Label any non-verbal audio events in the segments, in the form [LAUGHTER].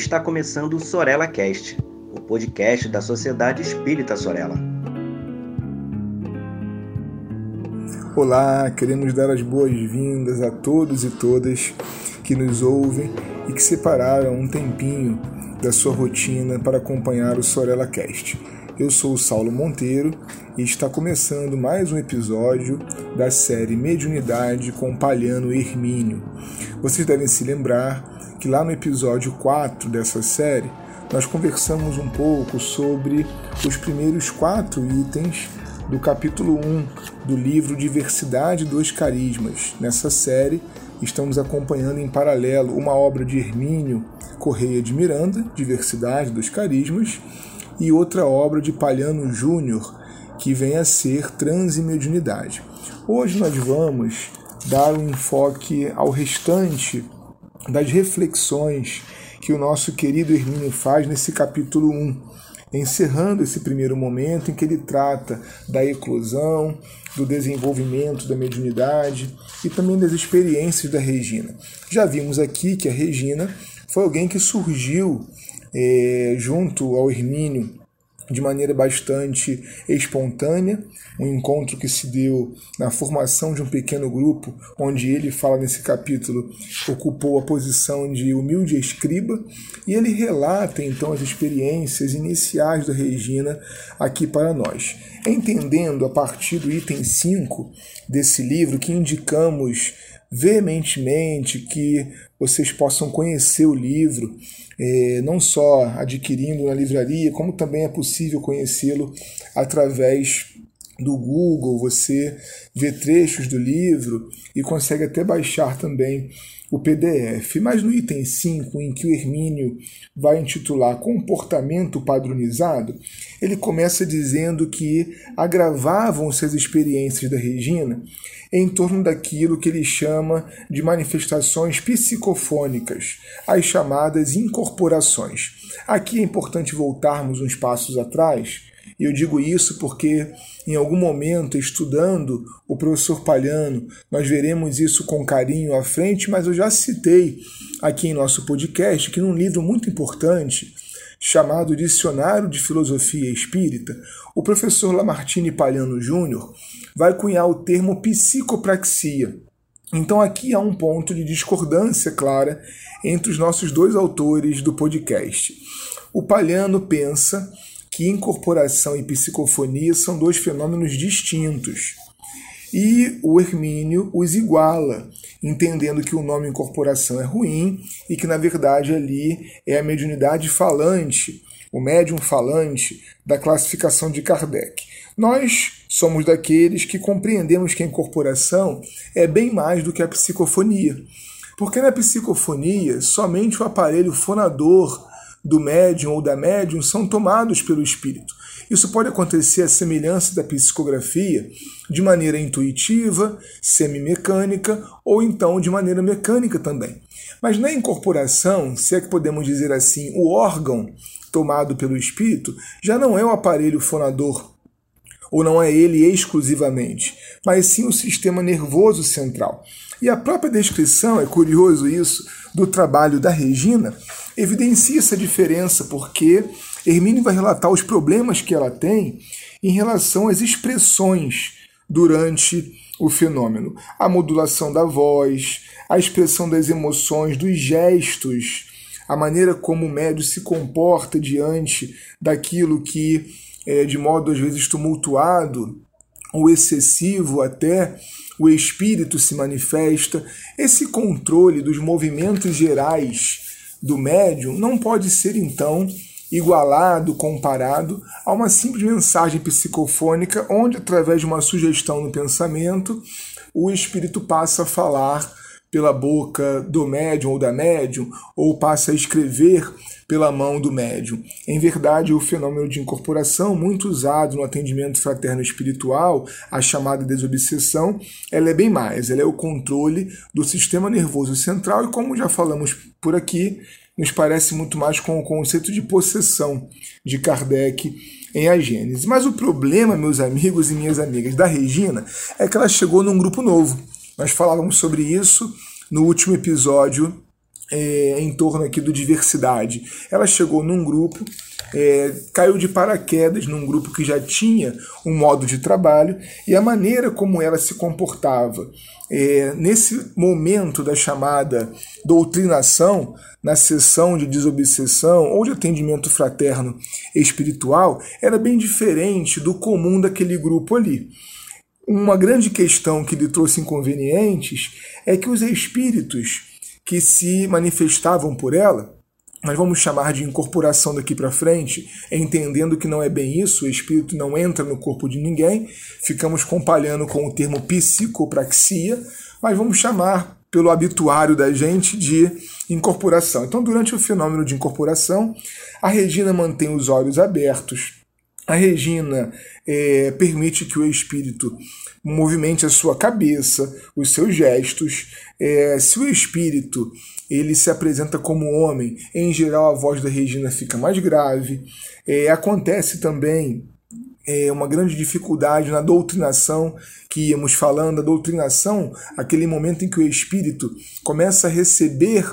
Está começando o Sorella Cast, o podcast da Sociedade Espírita Sorella. Olá, queremos dar as boas-vindas a todos e todas que nos ouvem e que separaram um tempinho da sua rotina para acompanhar o Sorella Cast. Eu sou o Saulo Monteiro e está começando mais um episódio da série Mediunidade com Palhano Hermínio. Vocês devem se lembrar que lá no episódio 4 dessa série nós conversamos um pouco sobre os primeiros quatro itens do capítulo 1 do livro Diversidade dos Carismas. Nessa série, estamos acompanhando em paralelo uma obra de Hermínio Correia de Miranda, Diversidade dos Carismas, e outra obra de Palhano Júnior, que vem a ser Transimediunidade. Hoje nós vamos dar um enfoque ao restante das reflexões que o nosso querido Hermínio faz nesse capítulo 1, encerrando esse primeiro momento em que ele trata da eclosão, do desenvolvimento da mediunidade e também das experiências da Regina. Já vimos aqui que a Regina foi alguém que surgiu é, junto ao Hermínio de maneira bastante espontânea, um encontro que se deu na formação de um pequeno grupo, onde ele fala nesse capítulo, ocupou a posição de humilde escriba, e ele relata então as experiências iniciais da Regina aqui para nós. Entendendo a partir do item 5 desse livro que indicamos veementemente que vocês possam conhecer o livro, é, não só adquirindo na livraria, como também é possível conhecê-lo através do Google. Você vê trechos do livro e consegue até baixar também o PDF. Mas no item 5, em que o Hermínio vai intitular Comportamento Padronizado, ele começa dizendo que agravavam-se as experiências da Regina em torno daquilo que ele chama de manifestações psicofônicas, as chamadas incorporações. Aqui é importante voltarmos uns passos atrás e eu digo isso porque, em algum momento, estudando o professor Palhano, nós veremos isso com carinho à frente, mas eu já citei aqui em nosso podcast que num livro muito importante, chamado Dicionário de Filosofia Espírita, o professor Lamartine Palhano Júnior vai cunhar o termo psicopraxia. Então aqui há um ponto de discordância clara entre os nossos dois autores do podcast. O Palhano pensa que incorporação e psicofonia são dois fenômenos distintos. E o Hermínio os iguala, entendendo que o nome incorporação é ruim e que, na verdade, ali é a mediunidade falante, o médium falante da classificação de Kardec. Nós somos daqueles que compreendemos que a incorporação é bem mais do que a psicofonia. Porque na psicofonia, somente o aparelho fonador do médium ou da médium são tomados pelo espírito. Isso pode acontecer à semelhança da psicografia, de maneira intuitiva, semimecânica ou então de maneira mecânica também. Mas na incorporação, se é que podemos dizer assim, o órgão tomado pelo espírito já não é o aparelho fonador, ou não é ele exclusivamente, mas sim o sistema nervoso central. E a própria descrição, é curioso isso, do trabalho da Regina, evidencia essa diferença, porque Hermínio vai relatar os problemas que ela tem em relação às expressões durante o fenômeno. A modulação da voz, a expressão das emoções, dos gestos, a maneira como o médio se comporta diante daquilo que, é, de modo às vezes tumultuado ou excessivo até, o espírito se manifesta. Esse controle dos movimentos gerais do médium não pode ser então igualado, comparado a uma simples mensagem psicofônica, onde, através de uma sugestão no pensamento, o espírito passa a falar pela boca do médium ou da médium, ou passa a escrever pela mão do médium. Em verdade, o fenômeno de incorporação, muito usado no atendimento fraterno espiritual, a chamada desobsessão, ela é bem mais, ela é o controle do sistema nervoso central e como já falamos por aqui, nos parece muito mais com o conceito de possessão de Kardec em A Gênese. Mas o problema, meus amigos e minhas amigas, da Regina é que ela chegou num grupo novo. Nós falávamos sobre isso no último episódio é, em torno aqui do diversidade. Ela chegou num grupo, é, caiu de paraquedas num grupo que já tinha um modo de trabalho e a maneira como ela se comportava é, nesse momento da chamada doutrinação, na sessão de desobsessão ou de atendimento fraterno espiritual, era bem diferente do comum daquele grupo ali. Uma grande questão que lhe trouxe inconvenientes é que os espíritos que se manifestavam por ela, nós vamos chamar de incorporação daqui para frente, entendendo que não é bem isso, o espírito não entra no corpo de ninguém, ficamos compalhando com o termo psicopraxia, mas vamos chamar pelo habituário da gente de incorporação. Então, durante o fenômeno de incorporação, a Regina mantém os olhos abertos, a Regina é, permite que o espírito movimente a sua cabeça, os seus gestos. É, se o espírito ele se apresenta como homem, em geral a voz da Regina fica mais grave. É, acontece também é, uma grande dificuldade na doutrinação que íamos falando. A doutrinação, aquele momento em que o espírito começa a receber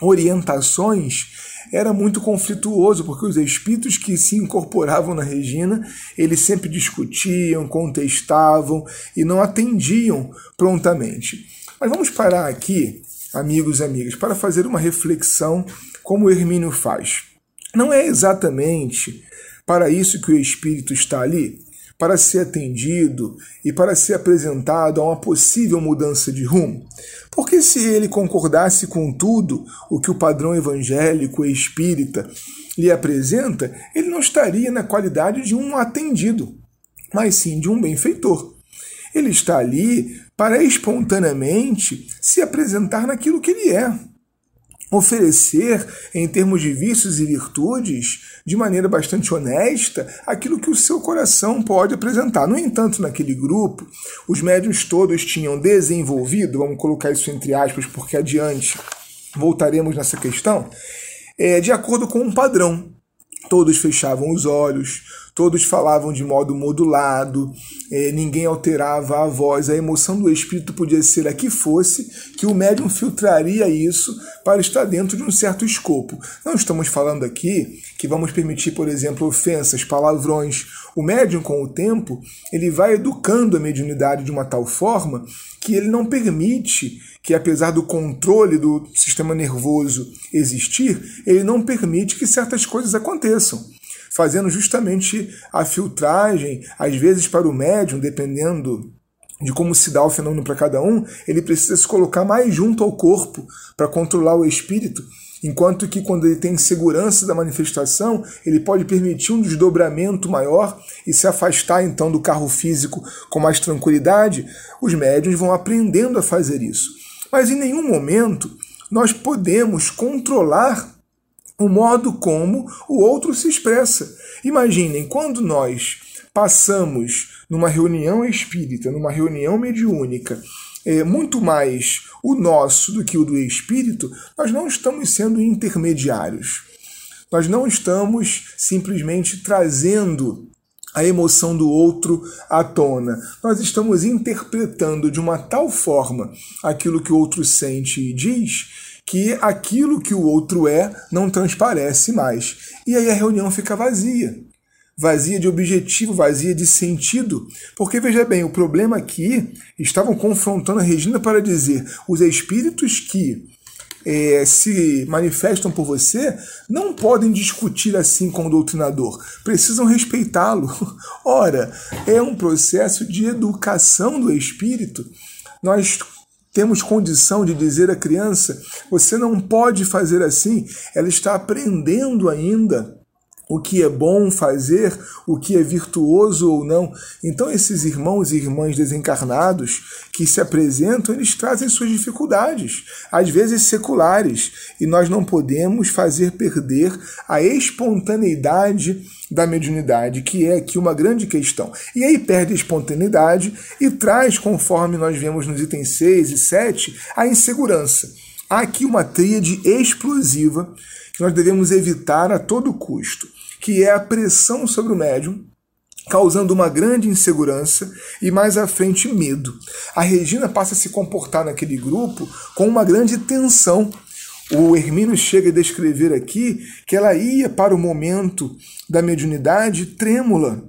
orientações era muito conflituoso, porque os espíritos que se incorporavam na Regina, eles sempre discutiam, contestavam e não atendiam prontamente. Mas vamos parar aqui, amigos e amigas, para fazer uma reflexão como Hermínio faz. Não é exatamente para isso que o espírito está ali? Para ser atendido e para ser apresentado a uma possível mudança de rumo? Porque se ele concordasse com tudo o que o padrão evangélico e espírita lhe apresenta, ele não estaria na qualidade de um atendido, mas sim de um benfeitor. Ele está ali para espontaneamente se apresentar naquilo que ele é oferecer, em termos de vícios e virtudes, de maneira bastante honesta, aquilo que o seu coração pode apresentar. No entanto, naquele grupo, os médios todos tinham desenvolvido, vamos colocar isso entre aspas, porque adiante voltaremos nessa questão, é, de acordo com um padrão. Todos fechavam os olhos, todos falavam de modo modulado, é, ninguém alterava a voz, a emoção do espírito podia ser a que fosse, que o médium filtraria isso para estar dentro de um certo escopo. Não estamos falando aqui que vamos permitir, por exemplo, ofensas, palavrões. O médium, com o tempo, ele vai educando a mediunidade de uma tal forma que ele não permite que, apesar do controle do sistema nervoso existir, ele não permite que certas coisas aconteçam fazendo justamente a filtragem, às vezes para o médium, dependendo de como se dá o fenômeno para cada um, ele precisa se colocar mais junto ao corpo para controlar o espírito, enquanto que quando ele tem segurança da manifestação, ele pode permitir um desdobramento maior e se afastar então do carro físico com mais tranquilidade, os médiums vão aprendendo a fazer isso. Mas em nenhum momento nós podemos controlar o modo como o outro se expressa. Imaginem, quando nós passamos numa reunião espírita, numa reunião mediúnica, é, muito mais o nosso do que o do espírito, nós não estamos sendo intermediários. Nós não estamos simplesmente trazendo a emoção do outro à tona. Nós estamos interpretando de uma tal forma aquilo que o outro sente e diz que aquilo que o outro é não transparece mais. E aí a reunião fica vazia. Vazia de objetivo, vazia de sentido. Porque veja bem, o problema aqui estavam confrontando a Regina para dizer: os espíritos que é, se manifestam por você não podem discutir assim com o doutrinador, precisam respeitá-lo. [LAUGHS] Ora, é um processo de educação do espírito. Nós temos condição de dizer à criança: você não pode fazer assim, ela está aprendendo ainda o que é bom fazer, o que é virtuoso ou não. Então, esses irmãos e irmãs desencarnados que se apresentam, eles trazem suas dificuldades, às vezes seculares, e nós não podemos fazer perder a espontaneidade da mediunidade, que é aqui uma grande questão. E aí perde a espontaneidade e traz, conforme nós vemos nos itens 6 e 7, a insegurança. Há aqui uma tríade explosiva que nós devemos evitar a todo custo, que é a pressão sobre o médium, causando uma grande insegurança e mais à frente medo. A Regina passa a se comportar naquele grupo com uma grande tensão. O Hermínio chega a descrever aqui que ela ia para o momento da mediunidade trêmula,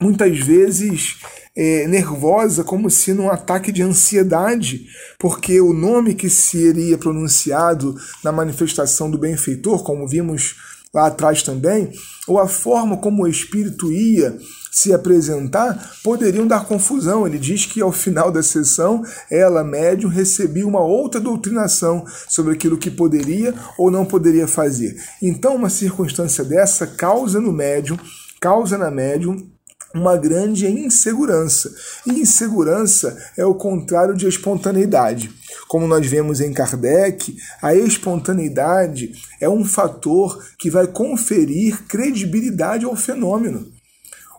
muitas vezes é, nervosa, como se num ataque de ansiedade, porque o nome que seria pronunciado na manifestação do benfeitor, como vimos lá atrás também, ou a forma como o espírito ia se apresentar, poderiam dar confusão. Ele diz que ao final da sessão, ela, médium, recebia uma outra doutrinação sobre aquilo que poderia ou não poderia fazer. Então, uma circunstância dessa causa no médium, causa na médium uma grande insegurança. E insegurança é o contrário de espontaneidade. Como nós vemos em Kardec, a espontaneidade é um fator que vai conferir credibilidade ao fenômeno.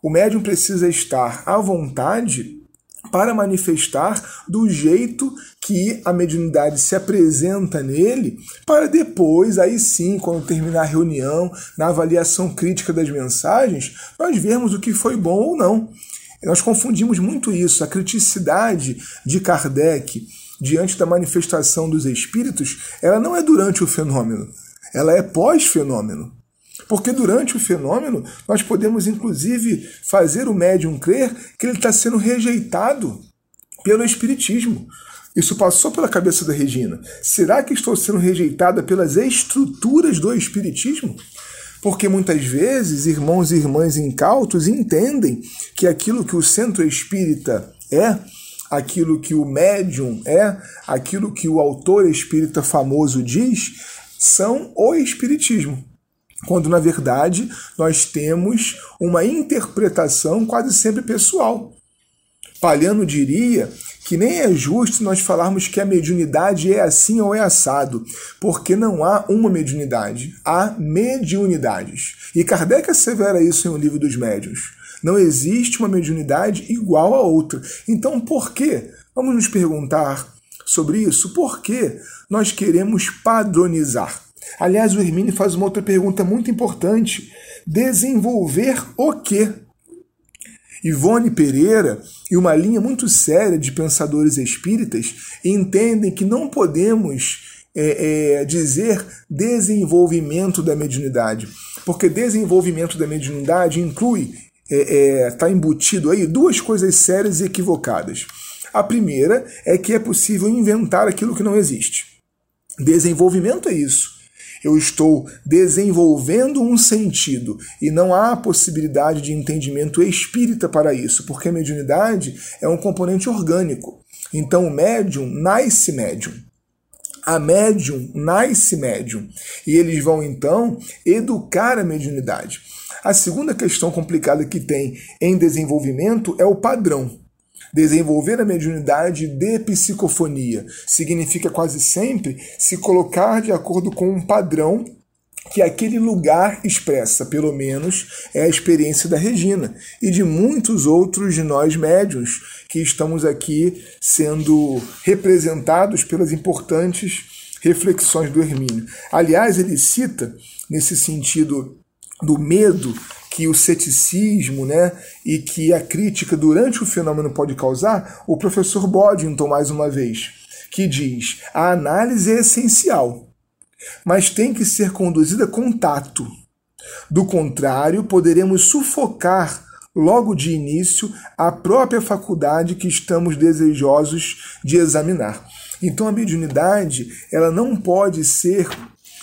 O médium precisa estar à vontade para manifestar do jeito que a mediunidade se apresenta nele, para depois, aí sim, quando terminar a reunião, na avaliação crítica das mensagens, nós vermos o que foi bom ou não. Nós confundimos muito isso, a criticidade de Kardec diante da manifestação dos espíritos, ela não é durante o fenômeno, ela é pós-fenômeno. Porque durante o fenômeno, nós podemos inclusive fazer o médium crer que ele está sendo rejeitado pelo Espiritismo. Isso passou pela cabeça da Regina. Será que estou sendo rejeitada pelas estruturas do Espiritismo? Porque muitas vezes irmãos e irmãs incautos entendem que aquilo que o centro espírita é, aquilo que o médium é, aquilo que o autor espírita famoso diz, são o Espiritismo quando na verdade nós temos uma interpretação quase sempre pessoal. Palhano diria que nem é justo nós falarmos que a mediunidade é assim ou é assado, porque não há uma mediunidade, há mediunidades. E Kardec assevera isso em O Livro dos Médiuns. Não existe uma mediunidade igual a outra. Então, por quê? Vamos nos perguntar sobre isso. Por que nós queremos padronizar? Aliás, o Hermine faz uma outra pergunta muito importante: desenvolver o quê? Ivone Pereira e uma linha muito séria de pensadores espíritas entendem que não podemos é, é, dizer desenvolvimento da mediunidade, porque desenvolvimento da mediunidade inclui, está é, é tá embutido aí, duas coisas sérias e equivocadas. A primeira é que é possível inventar aquilo que não existe. Desenvolvimento é isso eu estou desenvolvendo um sentido e não há possibilidade de entendimento espírita para isso, porque a mediunidade é um componente orgânico. Então o médium nasce médium. A médium nasce médium. E eles vão então educar a mediunidade. A segunda questão complicada que tem em desenvolvimento é o padrão. Desenvolver a mediunidade de psicofonia significa quase sempre se colocar de acordo com um padrão que aquele lugar expressa, pelo menos é a experiência da Regina e de muitos outros de nós médiuns que estamos aqui sendo representados pelas importantes reflexões do Hermínio. Aliás, ele cita, nesse sentido do medo que o ceticismo né, e que a crítica durante o fenômeno pode causar, o professor Boddington, mais uma vez, que diz: a análise é essencial, mas tem que ser conduzida com tato. Do contrário, poderemos sufocar logo de início a própria faculdade que estamos desejosos de examinar. Então a mediunidade, ela não pode ser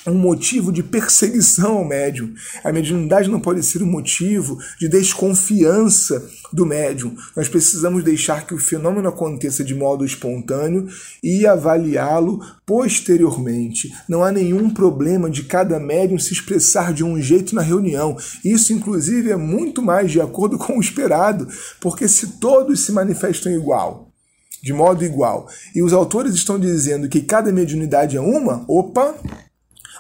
um motivo de perseguição ao médium. A mediunidade não pode ser um motivo de desconfiança do médium. Nós precisamos deixar que o fenômeno aconteça de modo espontâneo e avaliá-lo posteriormente. Não há nenhum problema de cada médium se expressar de um jeito na reunião. Isso, inclusive, é muito mais de acordo com o esperado, porque se todos se manifestam igual, de modo igual, e os autores estão dizendo que cada mediunidade é uma, opa,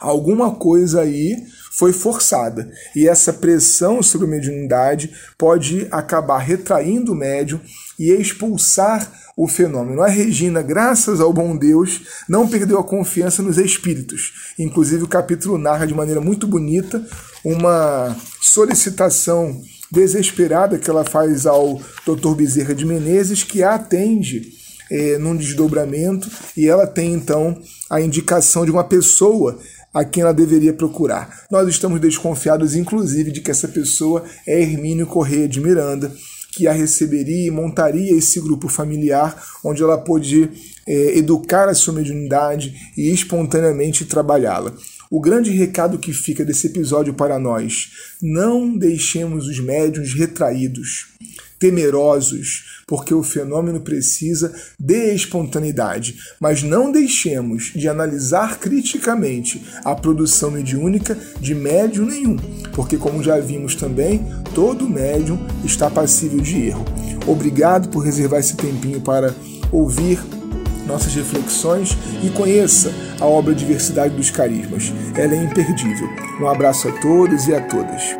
alguma coisa aí foi forçada. E essa pressão sobre a mediunidade pode acabar retraindo o médium e expulsar o fenômeno. A Regina, graças ao bom Deus, não perdeu a confiança nos espíritos. Inclusive, o capítulo narra de maneira muito bonita uma solicitação desesperada que ela faz ao Dr. Bezerra de Menezes, que a atende é, num desdobramento e ela tem então a indicação de uma pessoa a quem ela deveria procurar. Nós estamos desconfiados, inclusive, de que essa pessoa é Hermínio Correia de Miranda, que a receberia e montaria esse grupo familiar, onde ela pôde é, educar a sua mediunidade e espontaneamente trabalhá-la. O grande recado que fica desse episódio para nós: não deixemos os médiuns retraídos, temerosos, porque o fenômeno precisa de espontaneidade, mas não deixemos de analisar criticamente a produção mediúnica de médium nenhum, porque, como já vimos também, todo médium está passível de erro. Obrigado por reservar esse tempinho para ouvir nossas reflexões e conheça a obra Diversidade dos Carismas. Ela é imperdível. Um abraço a todos e a todas.